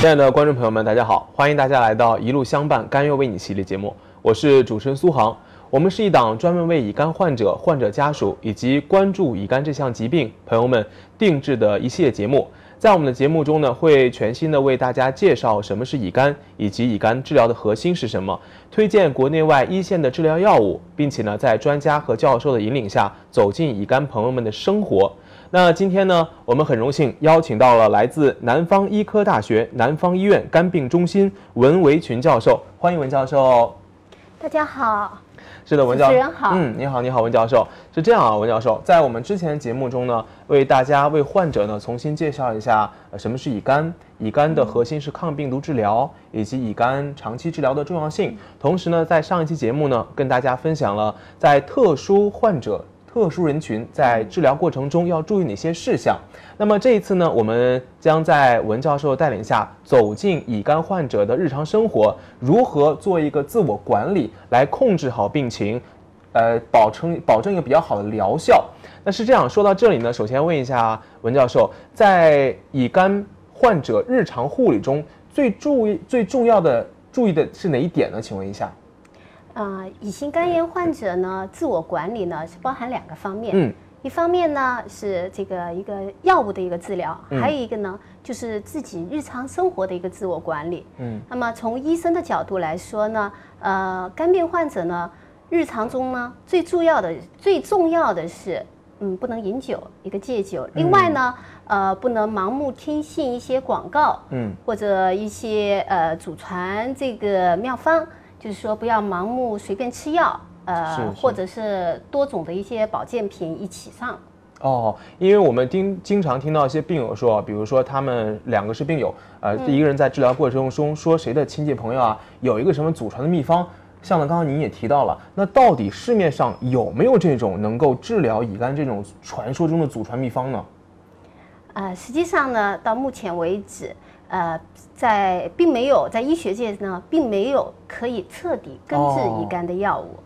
亲爱的观众朋友们，大家好，欢迎大家来到《一路相伴，甘愿为你》系列节目，我是主持人苏杭。我们是一档专门为乙肝患者、患者家属以及关注乙肝这项疾病朋友们定制的一系列节目。在我们的节目中呢，会全新的为大家介绍什么是乙肝，以及乙肝治疗的核心是什么，推荐国内外一线的治疗药物，并且呢，在专家和教授的引领下，走进乙肝朋友们的生活。那今天呢，我们很荣幸邀请到了来自南方医科大学南方医院肝病中心文维群教授，欢迎文教授。大家好，是的，文教主持人好嗯，你好，你好，文教授。是这样啊，文教授，在我们之前节目中呢，为大家为患者呢重新介绍一下、呃、什么是乙肝，乙肝的核心是抗病毒治疗，以及乙肝长期治疗的重要性。同时呢，在上一期节目呢，跟大家分享了在特殊患者。特殊人群在治疗过程中要注意哪些事项？那么这一次呢，我们将在文教授带领下走进乙肝患者的日常生活，如何做一个自我管理，来控制好病情，呃，保证保证一个比较好的疗效。那是这样，说到这里呢，首先问一下文教授，在乙肝患者日常护理中，最注意最重要的注意的是哪一点呢？请问一下。啊、乙型肝炎患者呢，自我管理呢是包含两个方面。嗯，一方面呢是这个一个药物的一个治疗，嗯还有一个呢就是自己日常生活的一个自我管理。嗯，那么从医生的角度来说呢，呃，肝病患者呢，日常中呢最重要的、最重要的是，嗯，不能饮酒，一个戒酒。另外呢，呃，不能盲目听信一些广告，嗯，或者一些呃祖传这个妙方，就是说不要盲目随便吃药，呃，是是或者是多种的一些保健品一起上。哦，因为我们经经常听到一些病友说，比如说他们两个是病友，呃，一个人在治疗过程中说谁的亲戚朋友啊有一个什么祖传的秘方，像呢刚刚您也提到了，那到底市面上有没有这种能够治疗乙肝这种传说中的祖传秘方呢？呃，实际上呢，到目前为止，呃，在并没有在医学界呢，并没有可以彻底根治乙肝的药物。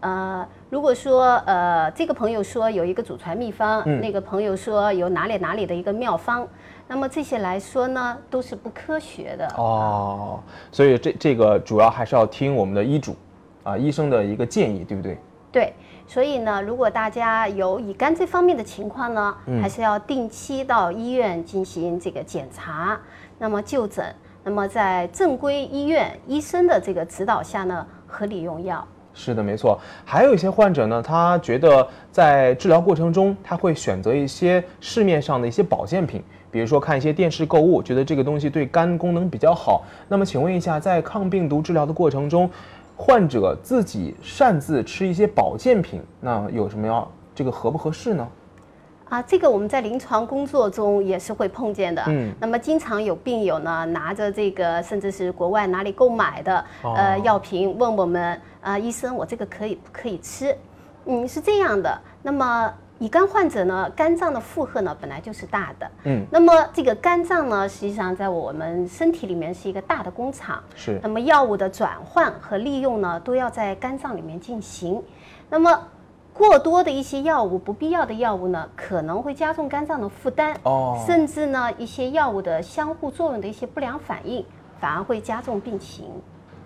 呃，如果说呃这个朋友说有一个祖传秘方，嗯那个朋友说有哪里哪里的一个妙方，那么这些来说呢，都是不科学的。哦，所以这这个主要还是要听我们的医嘱，啊，医生的一个建议，对不对？对，所以呢，如果大家有乙肝这方面的情况呢，还是要定期到医院进行这个检查，那么就诊，那么在正规医院医生的这个指导下呢，合理用药。是的，没错。还有一些患者呢，他觉得在治疗过程中，他会选择一些市面上的一些保健品，比如说看一些电视购物，觉得这个东西对肝功能比较好。那么，请问一下，在抗病毒治疗的过程中，患者自己擅自吃一些保健品，那有什么要这个合不合适呢？啊，这个我们在临床工作中也是会碰见的。嗯，那么经常有病友呢拿着这个，甚至是国外哪里购买的、呃哦药品，问我们啊、医生，我这个可以不可以吃？嗯，是这样的。那么乙肝患者呢，肝脏的负荷呢本来就是大的。嗯，那么这个肝脏呢，实际上在我们身体里面是一个大的工厂。是那么药物的转换和利用呢，都要在肝脏里面进行。那么过多的一些药物，不必要的药物呢，可能会加重肝脏的负担，哦，甚至呢一些药物的相互作用的一些不良反应，反而会加重病情。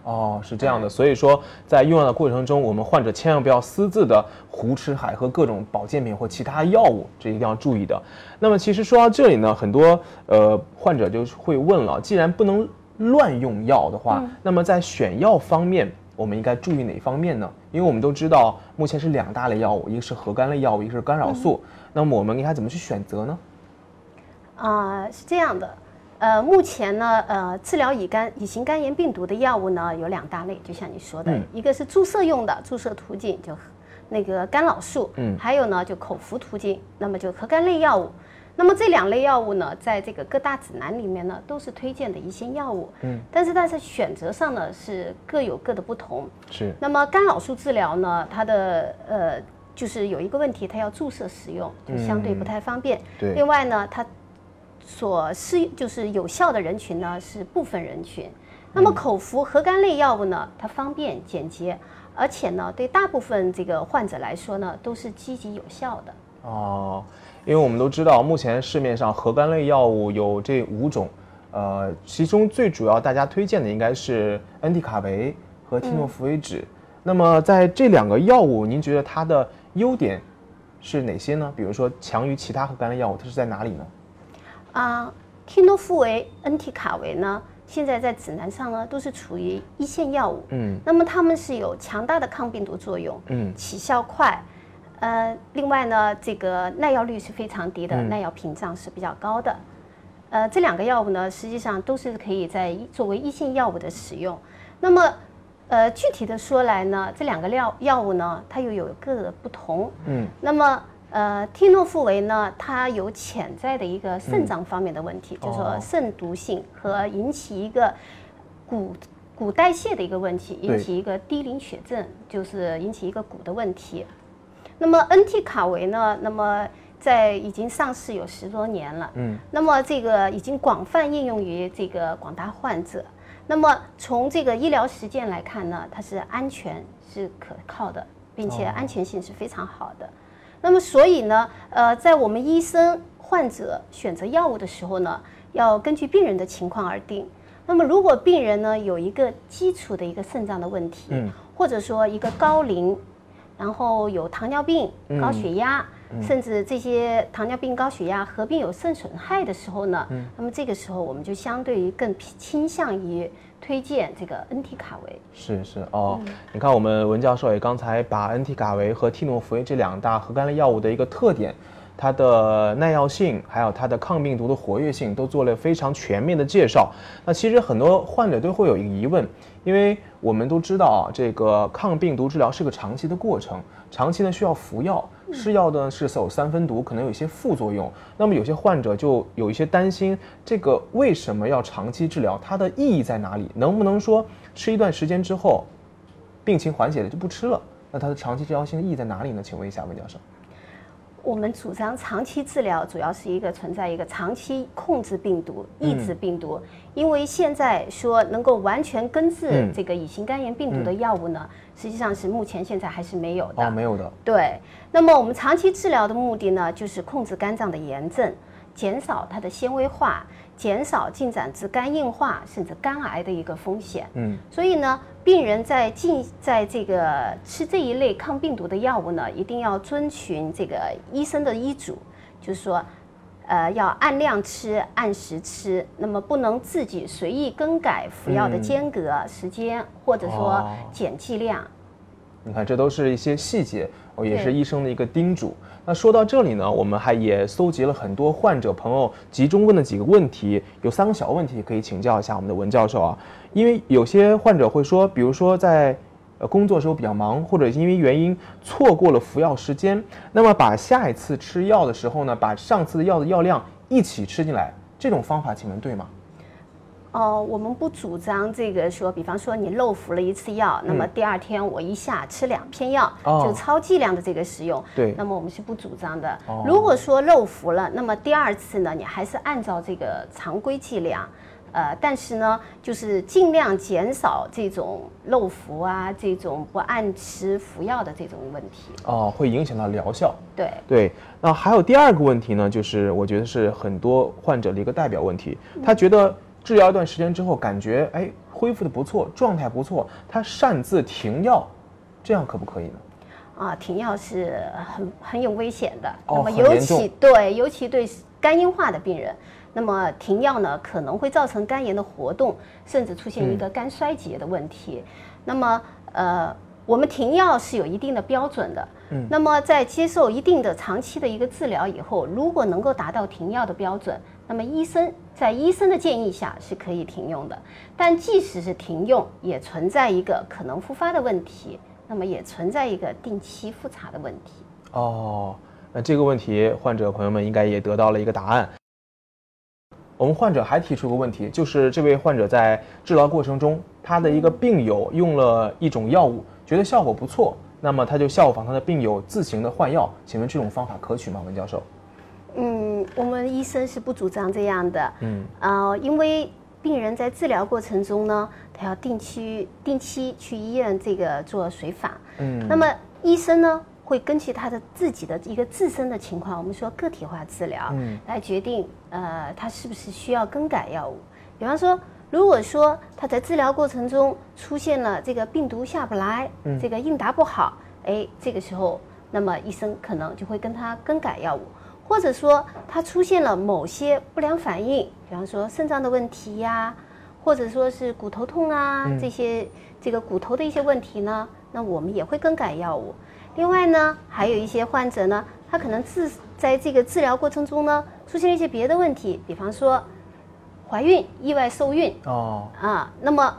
哦，是这样的，所以说在用药的过程中，我们患者千万不要私自的胡吃海喝各种保健品或其他药物，这一定要注意的。那么其实说到这里呢，很多呃患者就会问了，既然不能乱用药的话，那么在选药方面，我们应该注意哪方面呢？因为我们都知道，目前是两大类药物，一个是核苷类药物，一个是干扰素。那么我们应该怎么去选择呢？啊、是这样的，呃，目前呢，呃，治疗乙肝、乙型肝炎病毒的药物呢有两大类，就像你说的，嗯一个是注射用的，注射途径就那个干扰素，嗯还有呢就口服途径，那么就核苷类药物。那么这两类药物呢，在这个各大指南里面呢，都是推荐的一些药物，嗯，但是它在选择上呢是各有各的不同。是那么干扰素治疗呢，它的呃就是有一个问题，它要注射使用，就相对不太方便。对另外呢，它所适就是有效的人群呢是部分人群。那么口服核苷类药物呢，它方便简洁，而且呢对大部分这个患者来说呢都是积极有效的。哦，因为我们都知道，目前市面上核苷类药物有这五种，呃，其中最主要大家推荐的应该是恩替卡韦和替诺福韦酯。那么在这两个药物，您觉得它的优点是哪些呢？比如说强于其他核苷类药物，它是在哪里呢？啊，替诺福韦、恩替卡韦呢，现在在指南上呢都是处于一线药物。嗯，那么它们是有强大的抗病毒作用，嗯，起效快，呃，另外呢，这个耐药率是非常低的，耐药屏障是比较高的。呃，这两个药物呢，实际上都是可以在作为一线药物的使用。那么，呃，具体的说来呢，这两个药药物呢，它又有各的不同。嗯。那么，呃，替诺复韦呢，它有潜在的一个肾脏方面的问题，就是说肾毒性和引起一个骨骨代谢的一个问题，引起一个低磷血症，就是引起一个骨的问题。那么，NT 卡维呢，那么。在已经上市有十多年了，嗯，那么这个已经广泛应用于这个广大患者。那么从这个医疗实践来看呢，它是安全是可靠的，并且安全性是非常好的。那么所以呢，呃，在我们医生患者选择药物的时候呢，要根据病人的情况而定。那么如果病人呢有一个基础的一个肾脏的问题，嗯，或者说一个高龄，然后有糖尿病、高血压。甚至这些糖尿病、高血压合并有肾损害的时候呢，那么这个时候我们就相对于更倾向于推荐这个恩替卡韦。是是哦，你看我们文教授也刚才把恩替卡韦和替诺福韦这两大核苷类药物的一个特点。它的耐药性，还有它的抗病毒的活跃性，都做了非常全面的介绍。那其实很多患者都会有一个疑问，因为我们都知道啊，这个抗病毒治疗是个长期的过程，长期呢需要服药，吃药呢是走三分毒，可能有一些副作用。那么有些患者就有一些担心，这个为什么要长期治疗？它的意义在哪里？能不能说吃一段时间之后，病情缓解了就不吃了？那它的长期治疗性的意义在哪里呢？请问一下温教授。我们主张长期治疗，主要是一个存在一个长期控制病毒、抑制病毒。因为现在说能够完全根治这个乙型肝炎病毒的药物呢，实际上是目前现在还是没有的。哦，没有的。对。那么我们长期治疗的目的呢，就是控制肝脏的炎症，减少它的纤维化。减少进展至肝硬化甚至肝癌的一个风险。嗯，所以呢，病人在进在这个吃这一类抗病毒的药物呢，一定要遵循这个医生的医嘱，就是说，呃，要按量吃，按时吃，那么不能自己随意更改服药的间隔时间，或者说减剂量。你看，这都是一些细节，哦，也是医生的一个叮嘱。那说到这里呢，我们还也搜集了很多患者朋友集中问的几个问题，有三个小问题可以请教一下我们的文教授啊。因为有些患者会说，比如说在呃工作时候比较忙，或者因为原因错过了服药时间，那么把下一次吃药的时候呢，把上次的药的药量一起吃进来，这种方法请问对吗？哦，我们不主张这个说，比方说你漏服了一次药，那么第二天我一下吃两片药，就超剂量的这个使用。对，那么我们是不主张的。如果说漏服了，那么第二次呢，你还是按照这个常规剂量，呃，但是呢，就是尽量减少这种漏服啊，这种不按时服药的这种问题。哦，会影响到疗效。对对，那还有第二个问题呢，就是我觉得是很多患者的一个代表问题，他觉得。治疗一段时间之后，感觉哎恢复的不错，状态不错，他擅自停药，这样可不可以呢？啊，停药是很很有危险的。那么尤其对，尤其对肝硬化的病人，那么停药呢可能会造成肝炎的活动，甚至出现一个肝衰竭的问题。那么呃，我们停药是有一定的标准的。嗯。那么在接受一定的长期的一个治疗以后，如果能够达到停药的标准。那么医生在医生的建议下是可以停用的，但即使是停用，也存在一个可能复发的问题，那么也存在一个定期复查的问题。哦，那这个问题患者朋友们应该也得到了一个答案。我们患者还提出个问题，就是这位患者在治疗过程中，他的一个病友用了一种药物，觉得效果不错，那么他就效仿他的病友自行的换药，请问这种方法可取吗？文教授？嗯，我们医生是不主张这样的。嗯，啊，因为病人在治疗过程中呢，他要定期定期去医院这个做随访。嗯，那么医生呢会根据他的自己的一个自身的情况，我们说个体化治疗，嗯，来决定呃他是不是需要更改药物。比方说，如果说他在治疗过程中出现了这个病毒下不来，这个应答不好，哎，这个时候，那么医生可能就会跟他更改药物，或者说他出现了某些不良反应，比方说肾脏的问题呀，或者说是骨头痛啊这些这个骨头的一些问题呢，那我们也会更改药物。另外呢，还有一些患者呢，他可能治在这个治疗过程中呢，出现了一些别的问题，比方说怀孕、意外受孕哦，啊。那么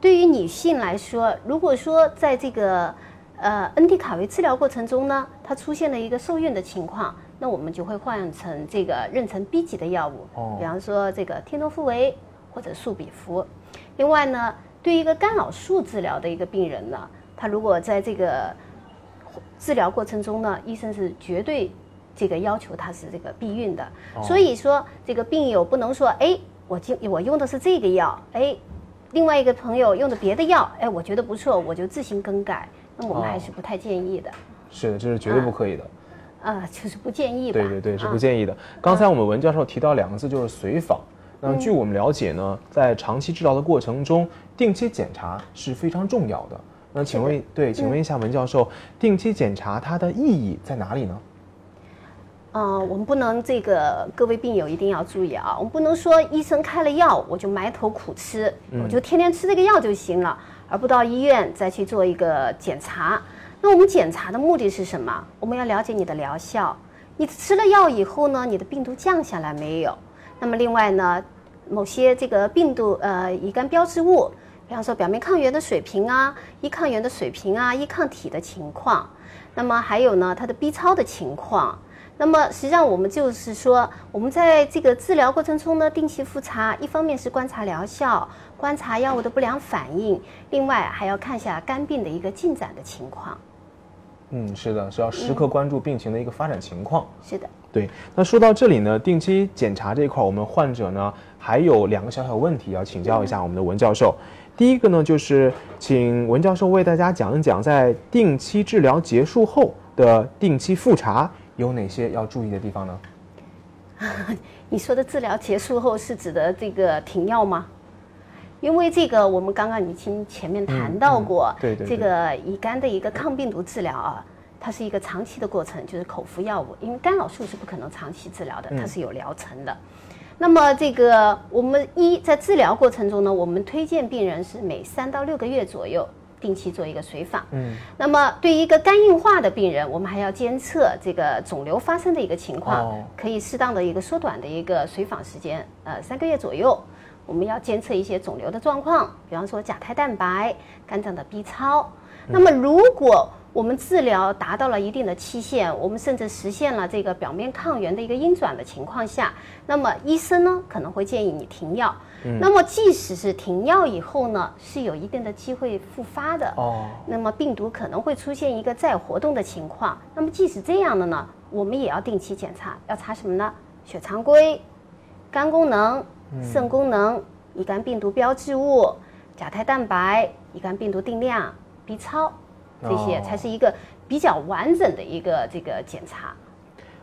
对于女性来说，如果说在这个呃恩地卡韦治疗过程中呢，它出现了一个受孕的情况，那我们就会换成这个妊娠 B 级的药物，哦比方说这个天诺夫维或者速比福。另外呢，对于一个干扰素治疗的一个病人呢，他如果在这个治疗过程中呢，医生是绝对这个要求他是这个避孕的。所以说，这个病友不能说，哎，我就我用的是这个药，哎，另外一个朋友用的别的药，哎，我觉得不错，我就自行更改。那我们还是不太建议的，是的，这是绝对不可以的。啊、就是不建议吧。对对对，是啊不建议的。刚才我们文教授提到两个字，就是随访。那据我们了解呢，在长期治疗的过程中，定期检查是非常重要的。那请问，对，请问一下文教授，定期检查它的意义在哪里呢？呃，我们不能这个各位病友一定要注意啊，我们不能说医生开了药我就埋头苦吃，我就天天吃这个药就行了，而不到医院再去做一个检查。那我们检查的目的是什么？我们要了解你的疗效，你吃了药以后呢，你的病毒降下来没有？那么另外呢，某些这个病毒呃乙肝标志物，比方说表面抗原的水平啊、一抗原的水平啊、一抗体的情况，那么还有呢它的 B 超的情况。那么实际上我们就是说，我们在这个治疗过程中呢，定期复查，一方面是观察疗效，观察药物的不良反应，另外还要看一下肝病的一个进展的情况。嗯，是的，是要时刻关注病情的一个发展情况。是的，对，那说到这里呢，定期检查这一块儿，我们患者呢还有两个小小问题要请教一下我们的文教授。第一个呢，就是请文教授为大家讲一讲，在定期治疗结束后的定期复查有哪些要注意的地方呢？你说的治疗结束后是指的这个停药吗？因为这个我们刚刚已经前面谈到过，嗯对对对这个乙肝的一个抗病毒治疗啊，它是一个长期的过程，就是口服药物，因为干扰素是不可能长期治疗的，它是有疗程的。那么这个我们一在治疗过程中呢，我们推荐病人是每三到六个月左右定期做一个随访。嗯，那么对于一个肝硬化的病人，我们还要监测这个肿瘤发生的一个情况，哦可以适当的一个缩短的一个随访时间，呃，三个月左右。我们要监测一些肿瘤的状况，比方说甲胎蛋白、肝脏的 B 超。那么如果我们治疗达到了一定的期限，我们甚至实现了这个表面抗原的一个阴转的情况下，那么医生呢可能会建议你停药。那么即使是停药以后呢，是有一定的机会复发的。哦，那么病毒可能会出现一个再活动的情况。那么即使这样的呢，我们也要定期检查，要查什么呢？血常规、肝功能、肾功能、乙肝病毒标志物、甲胎蛋白、乙肝病毒定量、B 超，这些哦才是一个比较完整的一个这个检查。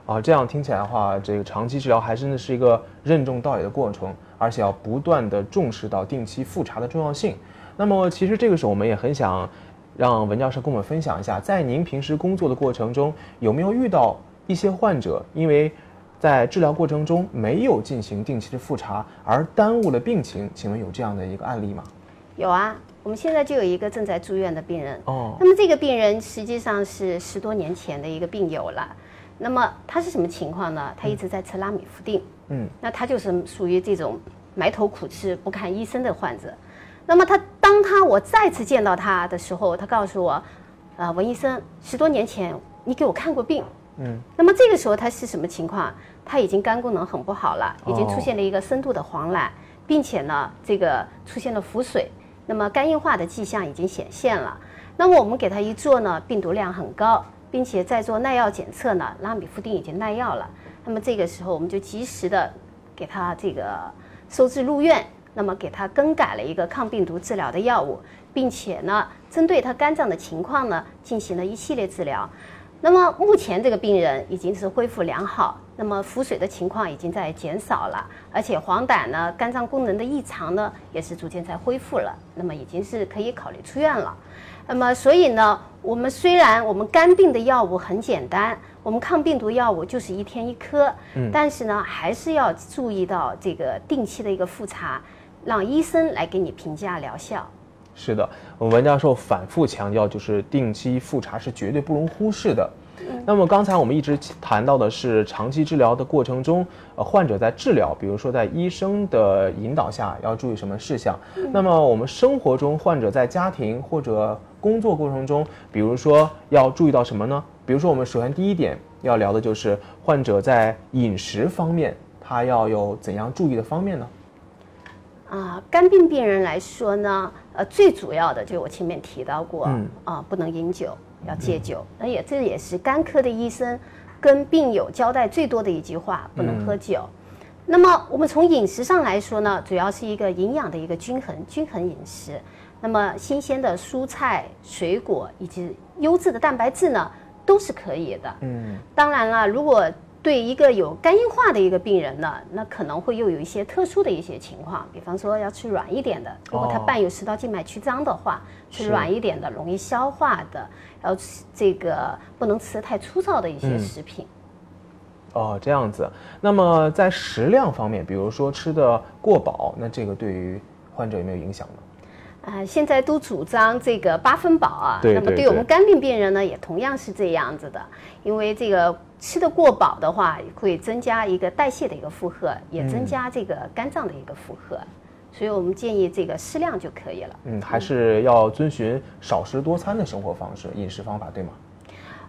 啊，这样听起来的话，这个长期治疗还真的是一个任重道远的过程，而且要不断的重视到定期复查的重要性。那么，其实这个时候我们也很想让文教授跟我们分享一下，在您平时工作的过程中，有没有遇到一些患者因为在治疗过程中没有进行定期的复查而耽误了病情？请问有这样的一个案例吗？有啊，我们现在就有一个正在住院的病人。哦，那么这个病人实际上是十多年前的一个病友了。那么他是什么情况呢？他一直在吃拉米夫定。嗯，那他就是属于这种埋头苦吃、不看医生的患者。那么他当他我再次见到他的时候，他告诉我，呃，文医生，十多年前你给我看过病。嗯，那么这个时候他是什么情况？他已经肝功能很不好了，已经哦出现了一个深度的黄疸，并且呢，这个出现了腹水，那么肝硬化的迹象已经显现了。那么我们给他一做呢，病毒量很高，并且在做耐药检测呢，拉米夫定已经耐药了。那么这个时候我们就及时的给他这个收治入院，那么给他更改了一个抗病毒治疗的药物，并且呢，针对他肝脏的情况呢，进行了一系列治疗。那么目前这个病人已经是恢复良好，那么腹水的情况已经在减少了，而且黄疸呢，肝脏功能的异常呢，也是逐渐在恢复了，那么已经是可以考虑出院了。那么所以呢，我们虽然我们肝病的药物很简单，我们抗病毒药物就是一天一颗，嗯，但是呢，还是要注意到这个定期的一个复查，让医生来给你评价疗效。是的，我们文教授反复强调，就是定期复查是绝对不容忽视的。那么刚才我们一直谈到的是长期治疗的过程中，呃，患者在治疗，比如说在医生的引导下要注意什么事项。那么我们生活中患者在家庭或者工作过程中，比如说要注意到什么呢？比如说我们首先第一点要聊的就是患者在饮食方面，他要有怎样注意的方面呢？啊，肝病病人来说呢，呃，最主要的就我前面提到过，啊，不能饮酒。要戒酒，那也这也是肝科的医生跟病友交代最多的一句话：不能喝酒。那么我们从饮食上来说呢，主要是一个营养的一个均衡均衡饮食。那么新鲜的蔬菜、水果以及优质的蛋白质呢，都是可以的。嗯，当然了，如果对一个有肝硬化的一个病人呢，那可能会又有一些特殊的一些情况，比方说要吃软一点的，如果他伴有食道静脉曲张的话，吃软一点的，容易消化的，要吃这个不能吃太粗糙的一些食品。哦，这样子。那么在食量方面，比如说吃的过饱，那这个对于患者有没有影响呢？啊，现在都主张这个八分饱啊。对那么对我们肝病病人呢，也同样是这样子的。因为这个吃的过饱的话，会增加一个代谢的一个负荷，也增加这个肝脏的一个负荷。所以我们建议这个适量就可以了。嗯，还是要遵循少食多餐的生活方式、饮食方法，对吗？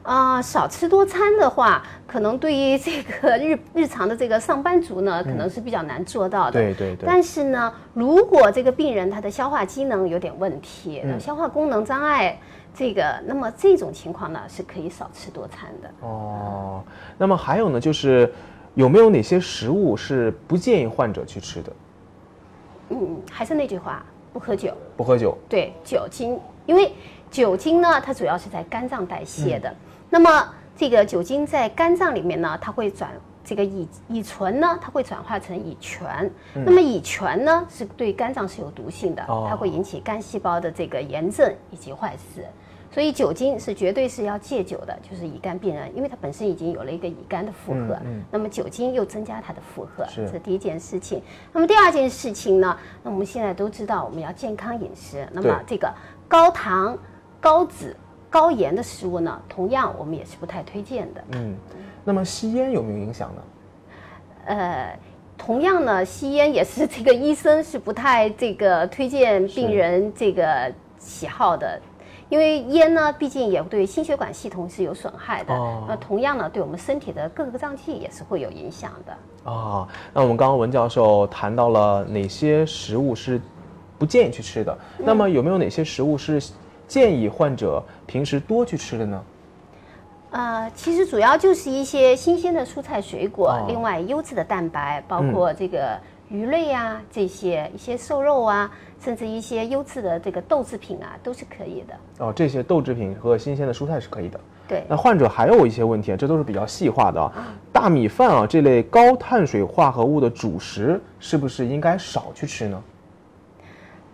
啊，少吃多餐的话，可能对于这个日日常的这个上班族呢，可能是比较难做到的。对对对。但是呢，如果这个病人他的消化机能有点问题，消化功能障碍，这个那么这种情况呢，是可以少吃多餐的。哦，那么还有呢，就是有没有哪些食物是不建议患者去吃的？嗯，还是那句话，不喝酒。不喝酒。对，酒精，因为酒精呢，它主要是在肝脏代谢的。那么这个酒精在肝脏里面呢，它会转这个乙乙醇呢，它会转化成乙醛。那么乙醛呢，是对肝脏是有毒性的，它会引起肝细胞的这个炎症以及坏死。所以酒精是绝对是要戒酒的，就是乙肝病人，因为他本身已经有了一个乙肝的负荷，那么酒精又增加他的负荷，这是第一件事情。那么第二件事情呢，那我们现在都知道我们要健康饮食，那么这个高糖、高脂。高盐的食物呢，同样我们也是不太推荐的。嗯，那么吸烟有没有影响呢？呃，同样呢，吸烟也是这个医生是不太这个推荐病人这个喜好的，因为烟呢，毕竟也对心血管系统是有损害的。那同样呢，对我们身体的各个脏器也是会有影响的。啊，那我们刚刚文教授谈到了哪些食物是不建议去吃的？那么有没有哪些食物是？建议患者平时多去吃的呢？呃，其实主要就是一些新鲜的蔬菜水果，另外优质的蛋白，包括这个鱼类啊，这些一些瘦肉啊，甚至一些优质的这个豆制品啊，都是可以的。哦，这些豆制品和新鲜的蔬菜是可以的。对。那患者还有一些问题啊，这都是比较细化的啊。大米饭啊这类高碳水化合物的主食，是不是应该少去吃呢？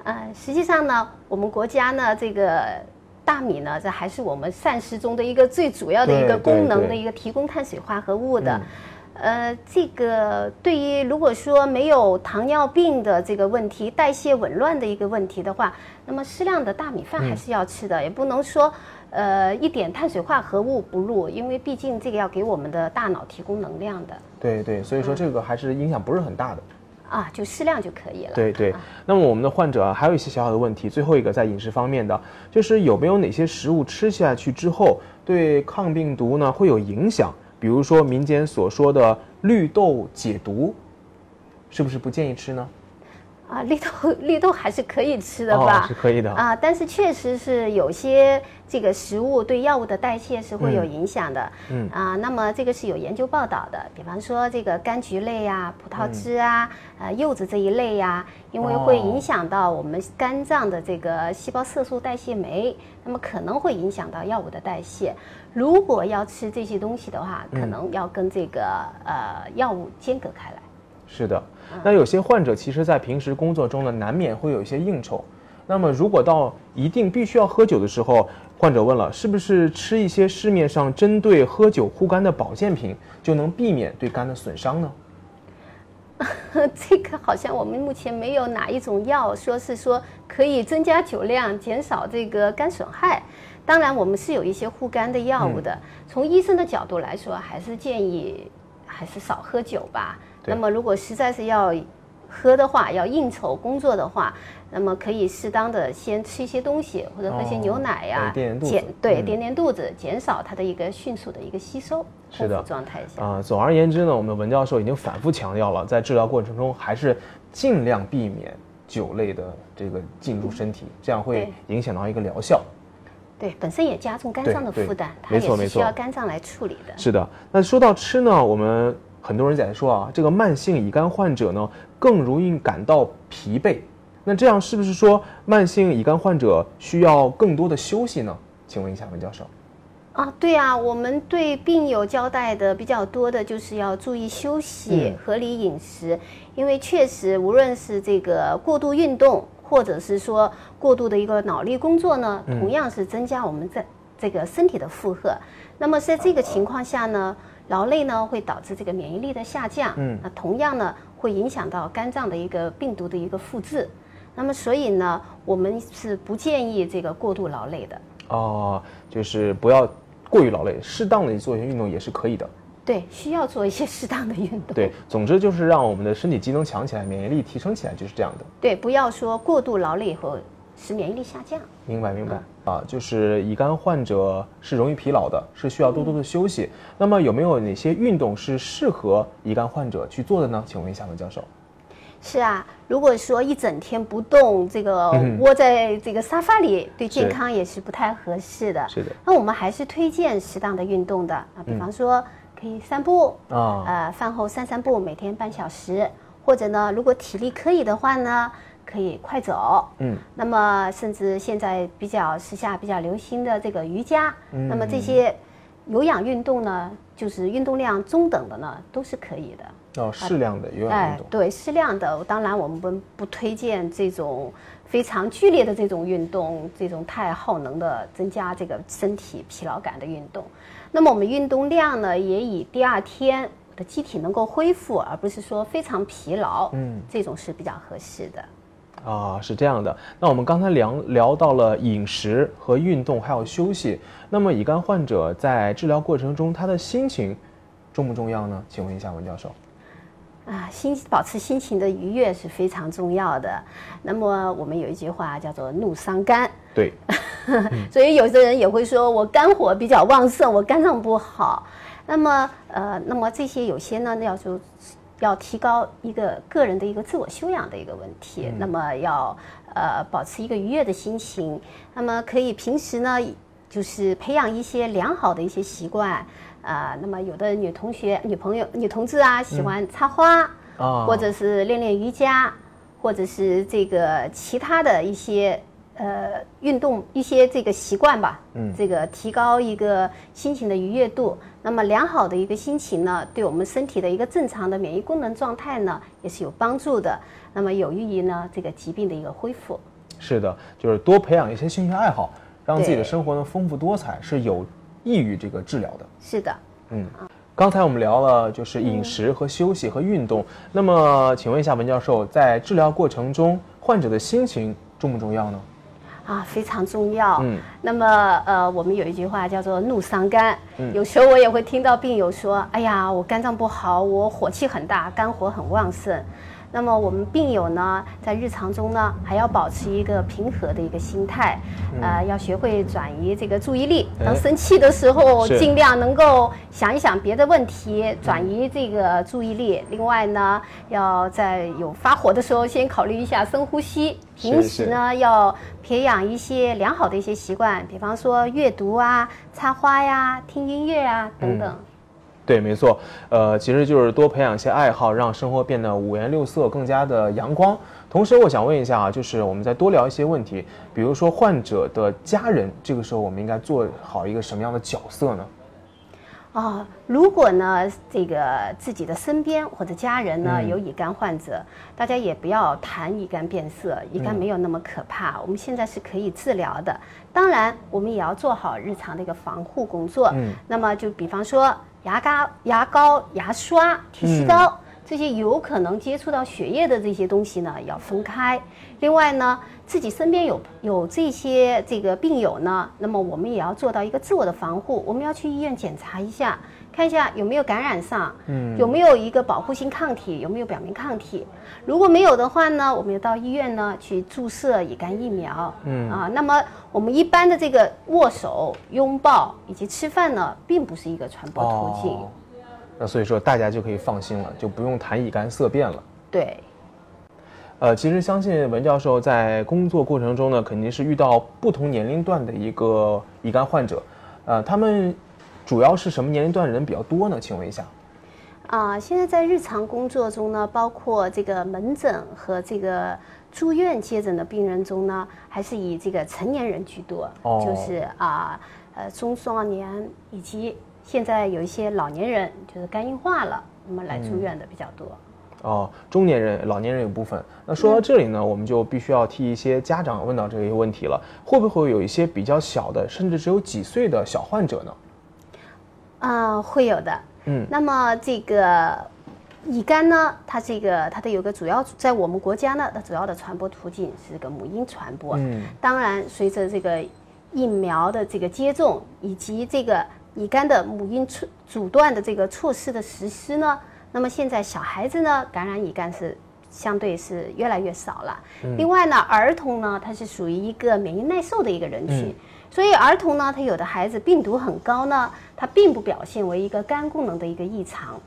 呃，实际上呢，我们国家呢，这个大米呢，这还是我们膳食中的一个最主要的一个功能的一个提供碳水化合物的。呃，这个对于如果说没有糖尿病的这个问题、代谢紊乱的一个问题的话，那么适量的大米饭还是要吃的，也不能说呃一点碳水化合物不入，因为毕竟这个要给我们的大脑提供能量的。对对，所以说这个还是影响不是很大的。啊，就适量就可以了。对对，那么我们的患者还有一些小小的问题，最后一个在饮食方面的，就是有没有哪些食物吃下去之后对抗病毒呢会有影响？比如说民间所说的绿豆解毒，是不是不建议吃呢？啊，绿豆 绿豆还是可以吃的哦吧？是可以的啊，但是确实是有些这个食物对药物的代谢是会有影响的。嗯啊，那么这个是有研究报道的，比方说这个柑橘类呀、葡萄汁啊、呃柚子这一类呀、因为会影响到我们肝脏的这个细胞色素代谢酶，那么可能会影响到药物的代谢。如果要吃这些东西的话，嗯可能要跟这个呃药物间隔开来。是的，那有些患者其实，在平时工作中呢，难免会有一些应酬。那么，如果到一定必须要喝酒的时候，患者问了，是不是吃一些市面上针对喝酒护肝的保健品，就能避免对肝的损伤呢？这个好像我们目前没有哪一种药说是说可以增加酒量，减少这个肝损害。当然，我们是有一些护肝的药物的。从医生的角度来说，还是建议还是少喝酒吧。对那么，如果实在是要喝的话，要应酬工作的话，那么可以适当的先吃一些东西，或者喝些哦牛奶呀、减对嗯垫垫肚子，减少它的一个迅速的一个吸收。是的状态下。啊、总而言之呢，我们文教授已经反复强调了，在治疗过程中还是尽量避免酒类的这个进入身体，这样会影响到一个疗效。对，本身也加重肝脏的负担，它也是需要肝脏来处理的。是的，那说到吃呢，我们很多人在说啊，这个慢性乙肝患者呢更容易感到疲惫。那这样是不是说慢性乙肝患者需要更多的休息呢？请问一下文教授。啊，对啊，我们对病友交代的比较多的就是要注意休息、嗯合理饮食，因为确实无论是这个过度运动，或者是说过度的一个脑力工作呢，嗯同样是增加我们在这个身体的负荷。那么在这个情况下呢，劳累呢会导致这个免疫力的下降，嗯那同样呢会影响到肝脏的一个病毒的一个复制。那么所以呢，我们是不建议这个过度劳累的。哦、就是不要过于劳累，适当的做一些运动也是可以的。对，需要做一些适当的运动。对，总之就是让我们的身体机能强起来，免疫力提升起来，就是这样的。对，不要说过度劳累以后使免疫力下降。明白明白啊，就是乙肝患者是容易疲劳的，是需要多多的休息。那么有没有哪些运动是适合乙肝患者去做的呢？请问一下文教授。是啊，如果说一整天不动，这个嗯窝在这个沙发里，对健康也是不太合适的。是的那我们还是推荐适当的运动的啊，比方说可以散步，啊，呃，饭后散散步，每天半小时，或者呢，如果体力可以的话呢，可以快走。嗯，那么甚至现在比较时下比较流行的这个瑜伽，嗯那么这些有氧运动呢，就是运动量中等的呢，都是可以的。哦适量的有氧运动。对，适量的。当然，我们不不推荐这种非常剧烈的这种运动，这种太耗能的、增加这个身体疲劳感的运动。那么我们运动量呢，也以第二天我的机体能够恢复，而不是说非常疲劳，嗯，这种是比较合适的。啊，是这样的。那我们刚才聊聊到了饮食和运动，还有休息。那么乙肝患者在治疗过程中，他的心情重不重要呢？请问一下文教授。啊，心保持心情的愉悦是非常重要的。那么我们有一句话叫做“怒伤肝”，对，所以有的人也会说我肝火比较旺盛，我肝脏不好。那么呃，那么这些有些呢，要就要提高一个个人的一个自我修养的一个问题。那么要呃保持一个愉悦的心情。那么可以平时呢，就是培养一些良好的一些习惯。啊、那么有的女同学、女朋友、女同志啊，喜欢插花。啊，或者是练练瑜伽，或者是这个其他的一些呃运动一些这个习惯吧，嗯这个提高一个心情的愉悦度。那么良好的一个心情呢，对我们身体的一个正常的免疫功能状态呢，也是有帮助的。那么有益于呢这个疾病的一个恢复。是的，就是多培养一些兴趣爱好，让自己的生活呢丰富多彩，是有益于这个治疗的。是的。嗯，刚才我们聊了就是饮食和休息和运动，那么请问一下文教授，在治疗过程中，患者的心情重不重要呢？啊，非常重要。嗯，那么呃，我们有一句话叫做“怒伤肝”。嗯有时候我也会听到病友说：“哎呀，我肝脏不好，我火气很大，肝火很旺盛。”那么我们病友呢，在日常中呢，还要保持一个平和的一个心态，呃，要学会转移这个注意力。当生气的时候，是尽量能够想一想别的问题，转移这个注意力。另外呢，要在有发火的时候，先考虑一下深呼吸。平时呢，要培养一些良好的一些习惯，比方说阅读啊、插花呀、听音乐啊等等。对，没错，呃，其实就是多培养一些爱好，让生活变得五颜六色，更加的阳光。同时，我想问一下啊，就是我们再多聊一些问题，比如说患者的家人，这个时候我们应该做好一个什么样的角色呢？啊，如果呢，这个自己的身边或者家人呢嗯有乙肝患者，大家也不要谈乙肝变色，乙嗯肝没有那么可怕，我们现在是可以治疗的。当然，我们也要做好日常的一个防护工作。嗯，那么就比方说牙膏、牙膏、牙刷、剃须刀。这些有可能接触到血液的这些东西呢，要分开。另外呢，自己身边有有这些这个病友呢，那么我们也要做到一个自我的防护。我们要去医院检查一下，看一下有没有感染上，嗯，有没有一个保护性抗体，有没有表面抗体。如果没有的话呢，我们要到医院呢去注射乙肝疫苗，嗯啊，那么我们一般的这个握手、拥抱以及吃饭呢，并不是一个传播途径。哦那所以说大家就可以放心了，就不用谈乙肝色变了。对。呃，其实相信文教授在工作过程中呢，肯定是遇到不同年龄段的一个乙肝患者，呃，他们主要是什么年龄段人比较多呢？请问一下。啊，现在在日常工作中呢，包括这个门诊和这个住院接诊的病人中呢，还是以这个成年人居多，哦就是啊呃中壮年以及现在有一些老年人，就是肝硬化了，那么来住院的比较多。哦，中年人、老年人有部分。那说到这里呢，我们就必须要替一些家长问到这些问题了：会不会有一些比较小的，甚至只有几岁的小患者呢？啊、会有的。嗯，那么这个乙肝呢，它这个它的有个主要在我们国家呢，它主要的传播途径是这个母婴传播。嗯，当然随着这个疫苗的这个接种以及这个乙肝的母婴阻阻断的这个措施的实施呢，那么现在小孩子呢感染乙肝是相对是越来越少了。另外呢，儿童呢它是属于一个免疫耐受的一个人群。所以儿童呢，他有的孩子病毒很高呢，他并不表现为一个肝功能的一个异常。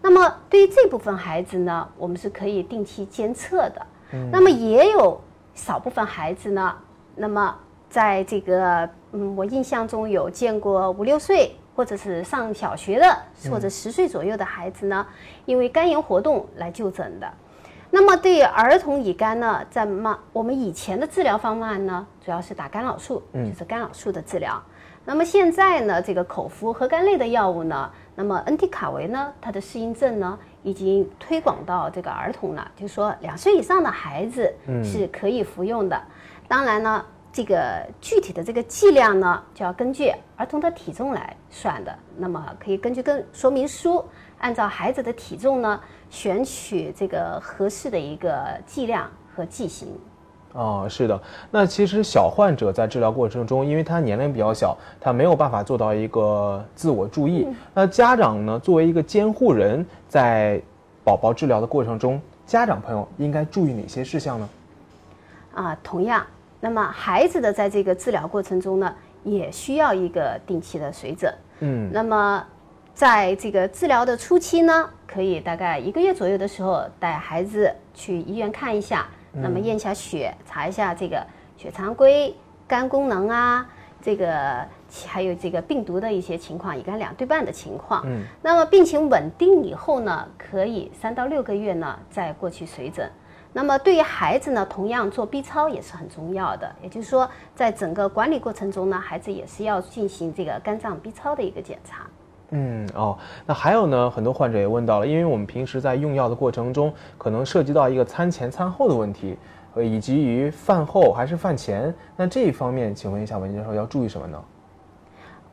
那么对于这部分孩子呢，我们是可以定期监测的。那么也有少部分孩子呢，那么在这个嗯，我印象中有见过五六岁或者是上小学的或者十岁左右的孩子呢，因为肝炎活动来就诊的。那么对于儿童乙肝呢，在嘛我们以前的治疗方案呢，主要是打干扰素，就是干扰素的治疗。那么现在呢，这个口服核苷类的药物呢，那么恩替卡韦呢，它的适应症呢，已经推广到这个儿童了，就是说两岁以上的孩子是可以服用的。当然呢，这个具体的这个剂量呢，就要根据儿童的体重来算的。那么可以根据跟说明书，按照孩子的体重呢，选取这个合适的一个剂量和剂型。哦，是的。那其实小患者在治疗过程中，因为他年龄比较小，他没有办法做到一个自我注意。那家长呢，作为一个监护人，在宝宝治疗的过程中，家长朋友应该注意哪些事项呢？啊，同样，那么孩子的在这个治疗过程中呢，也需要一个定期的随诊。嗯，那么，在这个治疗的初期呢，可以大概一个月左右的时候带孩子去医院看一下，那么验一下血，查一下这个血常规、肝功能啊，这个还有这个病毒的一些情况，乙肝两对半的情况。嗯，那么病情稳定以后呢，可以三到六个月呢再过去随诊。那么对于孩子呢，同样做 B 超也是很重要的。也就是说，在整个管理过程中呢，孩子也是要进行这个肝脏 B 超的一个检查。嗯哦，那还有呢，很多患者也问到了，因为我们平时在用药的过程中，可能涉及到一个餐前餐后的问题，呃，以及于饭后还是饭前，那这一方面，请问一下文教授要注意什么呢？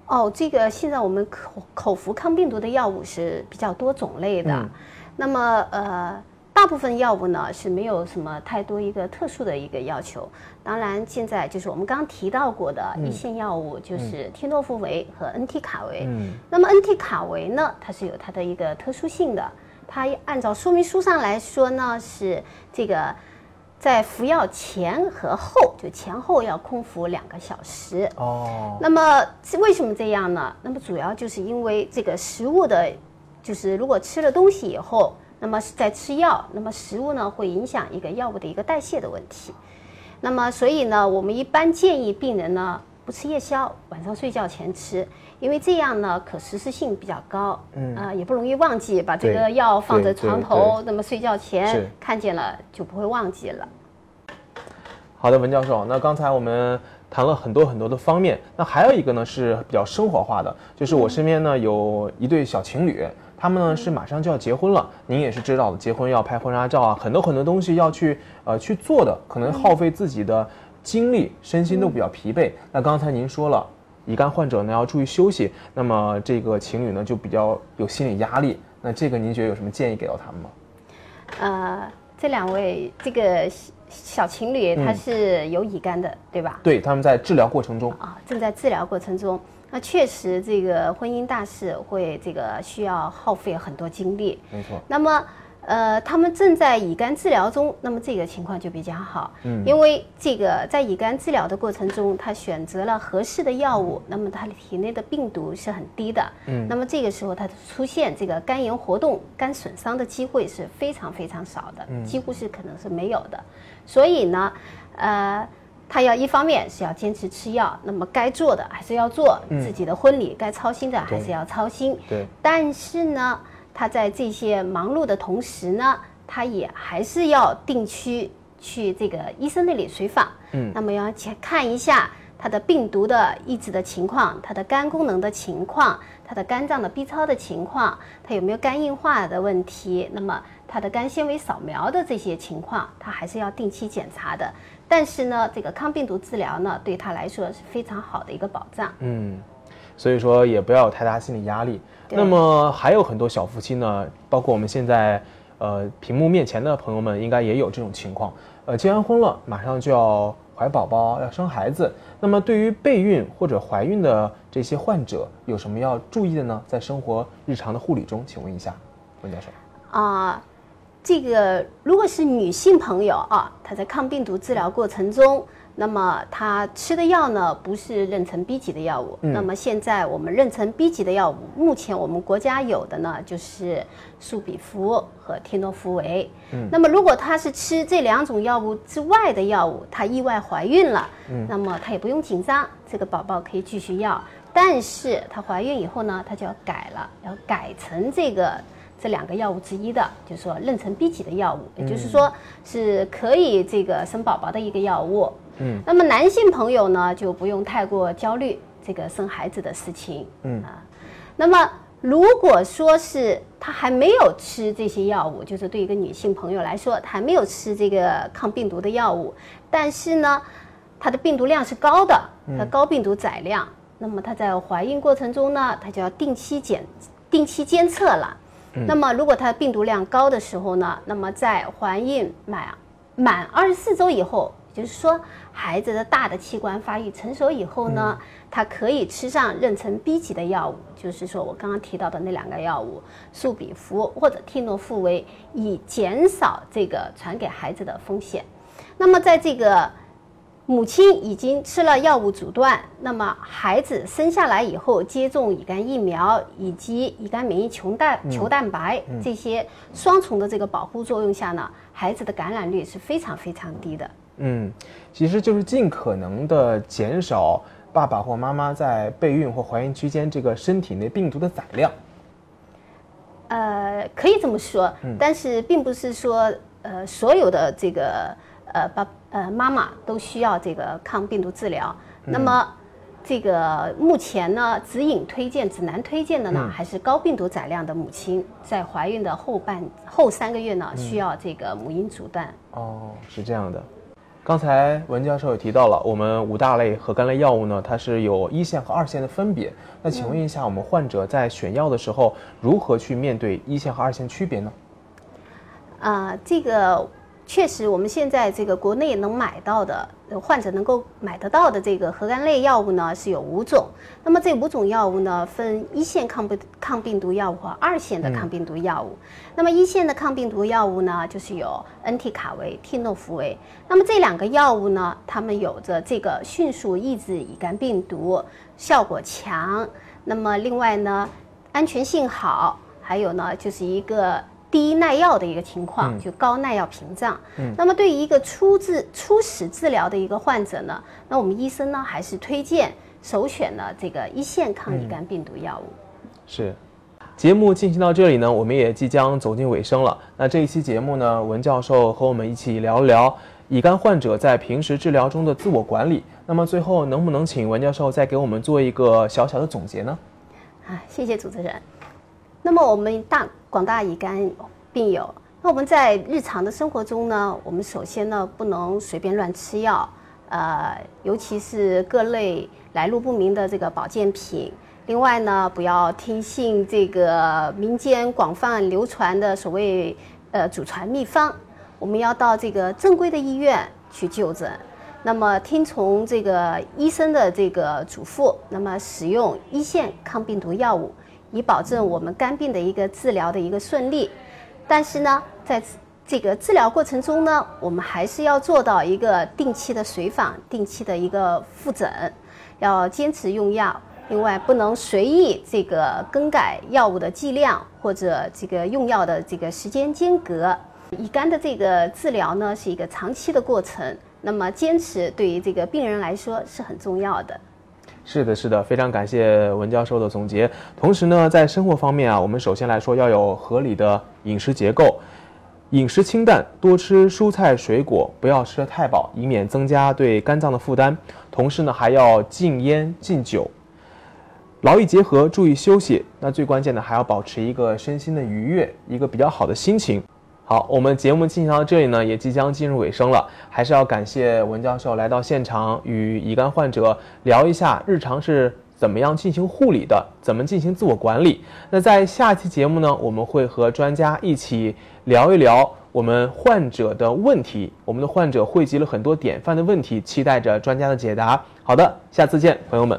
哦，这个现在我们口口服抗病毒的药物是比较多种类的，嗯那么呃。大部分药物呢是没有什么太多一个特殊的一个要求，当然现在就是我们刚刚提到过的一线药物，就是天诺福韦和恩替卡韦。嗯那么恩替卡韦呢，它是有它的一个特殊性的，它按照说明书上来说呢，是这个在服药前和后，就前后要空服两个小时。哦，那么是为什么这样呢？那么主要就是因为这个食物的，就是如果吃了东西以后，那么在吃药，那么食物呢会影响一个药物的一个代谢的问题。那么所以呢，我们一般建议病人呢不吃夜宵，晚上睡觉前吃，因为这样呢可实施性比较高，嗯啊、也不容易忘记，把这个药放在床头，那么睡觉前看见了就不会忘记了。好的，文教授，那刚才我们谈了很多很多的方面，那还有一个呢是比较生活化的，就是我身边呢有一对小情侣，他们呢是马上就要结婚了，您也是知道的，结婚要拍婚纱照啊，很多很多东西要去呃去做的，可能耗费自己的精力，身心都比较疲惫。那刚才您说了。乙肝患者呢要注意休息，那么这个情侣呢就比较有心理压力。那这个您觉得有什么建议给到他们吗？呃，这两位这个小小情侣他是有乙肝的，对吧？对，他们在治疗过程中，啊，正在治疗过程中。那确实，这个婚姻大事会这个需要耗费很多精力。没错，那么，呃，他们正在乙肝治疗中，那么这个情况就比较好，嗯，因为这个在乙肝治疗的过程中，他选择了合适的药物，那么他体内的病毒是很低的，嗯，那么这个时候他出现这个肝炎活动、肝损伤的机会是非常非常少的，几乎是可能是没有的，所以呢，呃。他要一方面是要坚持吃药，那么该做的还是要做，自己的婚礼该操心的还是要操心。对，但是呢，他在这些忙碌的同时呢，他也还是要定期去这个医生那里随访。嗯，那么要去看一下他的病毒的抑制的情况，他的肝功能的情况，他的肝脏的 B 超的情况，他有没有肝硬化的问题，那么他的肝纤维扫描的这些情况，他还是要定期检查的。但是呢，这个抗病毒治疗呢，对他来说是非常好的一个保障。嗯，所以说也不要有太大心理压力。那么还有很多小夫妻呢，包括我们现在呃屏幕面前的朋友们，应该也有这种情况。呃，结完婚了，马上就要怀宝宝，要生孩子。那么对于备孕或者怀孕的这些患者，有什么要注意的呢？在生活日常的护理中，请问一下，温教授。啊、这个如果是女性朋友啊，她在抗病毒治疗过程中，那么他吃的药呢不是妊娠 B 级的药物。那么现在我们妊娠 B 级的药物，目前我们国家有的呢就是速比福和天诺福维。那么如果她是吃这两种药物之外的药物，她意外怀孕了，那么她也不用紧张，这个宝宝可以继续要。但是她怀孕以后呢，她就要改了，要改成这个这两个药物之一的，就是说妊娠 B 级的药物，也就是说是可以这个生宝宝的一个药物。嗯，那么男性朋友呢就不用太过焦虑这个生孩子的事情。嗯啊，那么如果说是他还没有吃这些药物，就是对一个女性朋友来说，她还没有吃这个抗病毒的药物，但是呢，她的病毒量是高的，她高病毒载量，那么她在怀孕过程中呢，她就要定期检、定期监测了。那么如果她病毒量高的时候呢，那么在怀孕满满二十四周以后，也就是说孩子的大的器官发育成熟以后呢，他可以吃上妊娠 B 级的药物，就是说我刚刚提到的那两个药物，速比福或者替诺复维，以减少这个传给孩子的风险。那么在这个母亲已经吃了药物阻断，那么孩子生下来以后接种乙肝疫苗以及乙肝免疫球蛋球蛋白、这些双重的这个保护作用下呢，孩子的感染率是非常非常低的。嗯，其实就是尽可能的减少爸爸或妈妈在备孕或怀孕期间这个身体内病毒的载量。呃，可以这么说，但是并不是说呃所有的这个呃爸呃妈妈都需要这个抗病毒治疗。那么这个目前呢，指引推荐、指南推荐的呢，还是高病毒载量的母亲在怀孕的后半后三个月呢，需要这个母婴阻断。哦，是这样的。刚才文教授也提到了，我们五大类和肝类药物呢，它是有一线和二线的分别。那请问一下，我们患者在选药的时候，如何去面对一线和二线区别呢？啊，这个确实，我们现在这个国内能买到的患者能够买得到的这个核苷类药物呢是有五种。那么这五种药物呢，分一线抗病抗病毒药物和二线的抗病毒药物。那么一线的抗病毒药物呢，就是有恩替卡韦、替诺福韦。那么这两个药物呢，它们有着这个迅速抑制乙肝病毒，效果强。那么另外呢，安全性好，还有呢，就是一个。低耐药的一个情况，就高耐药屏障。嗯，那么对于一个初治初始治疗的一个患者呢，那我们医生呢还是推荐首选呢这个一线抗乙肝病毒药物。是，节目进行到这里呢，我们也即将走进尾声了。那这一期节目呢，文教授和我们一起聊一聊乙肝患者在平时治疗中的自我管理。那么最后，能不能请文教授再给我们做一个小小的总结呢？啊，谢谢主持人。那么我们大广大乙肝病友，那我们在日常的生活中呢，我们首先呢不能随便乱吃药，呃，尤其是各类来路不明的这个保健品。另外呢，不要听信这个民间广泛流传的所谓呃祖传秘方，我们要到这个正规的医院去就诊。那么听从这个医生的这个嘱咐，那么使用一线抗病毒药物。以保证我们肝病的一个治疗的一个顺利，但是呢，在这个治疗过程中呢，我们还是要做到一个定期的随访、定期的一个复诊，要坚持用药。另外，不能随意这个更改药物的剂量或者这个用药的这个时间间隔。乙肝的这个治疗呢，是一个长期的过程，那么坚持对于这个病人来说是很重要的。是的，是的，非常感谢文教授的总结。同时呢，在生活方面啊，我们首先来说要有合理的饮食结构，饮食清淡，多吃蔬菜水果，不要吃得太饱，以免增加对肝脏的负担。同时呢，还要禁烟禁酒，劳逸结合，注意休息。那最关键的还要保持一个身心的愉悦，一个比较好的心情。好，我们节目进行到这里呢，也即将进入尾声了。还是要感谢文教授来到现场，与乙肝患者聊一下日常是怎么样进行护理的，怎么进行自我管理。那在下期节目呢，我们会和专家一起聊一聊我们患者的问题。我们的患者汇集了很多典范的问题，期待着专家的解答。好的，下次见，朋友们。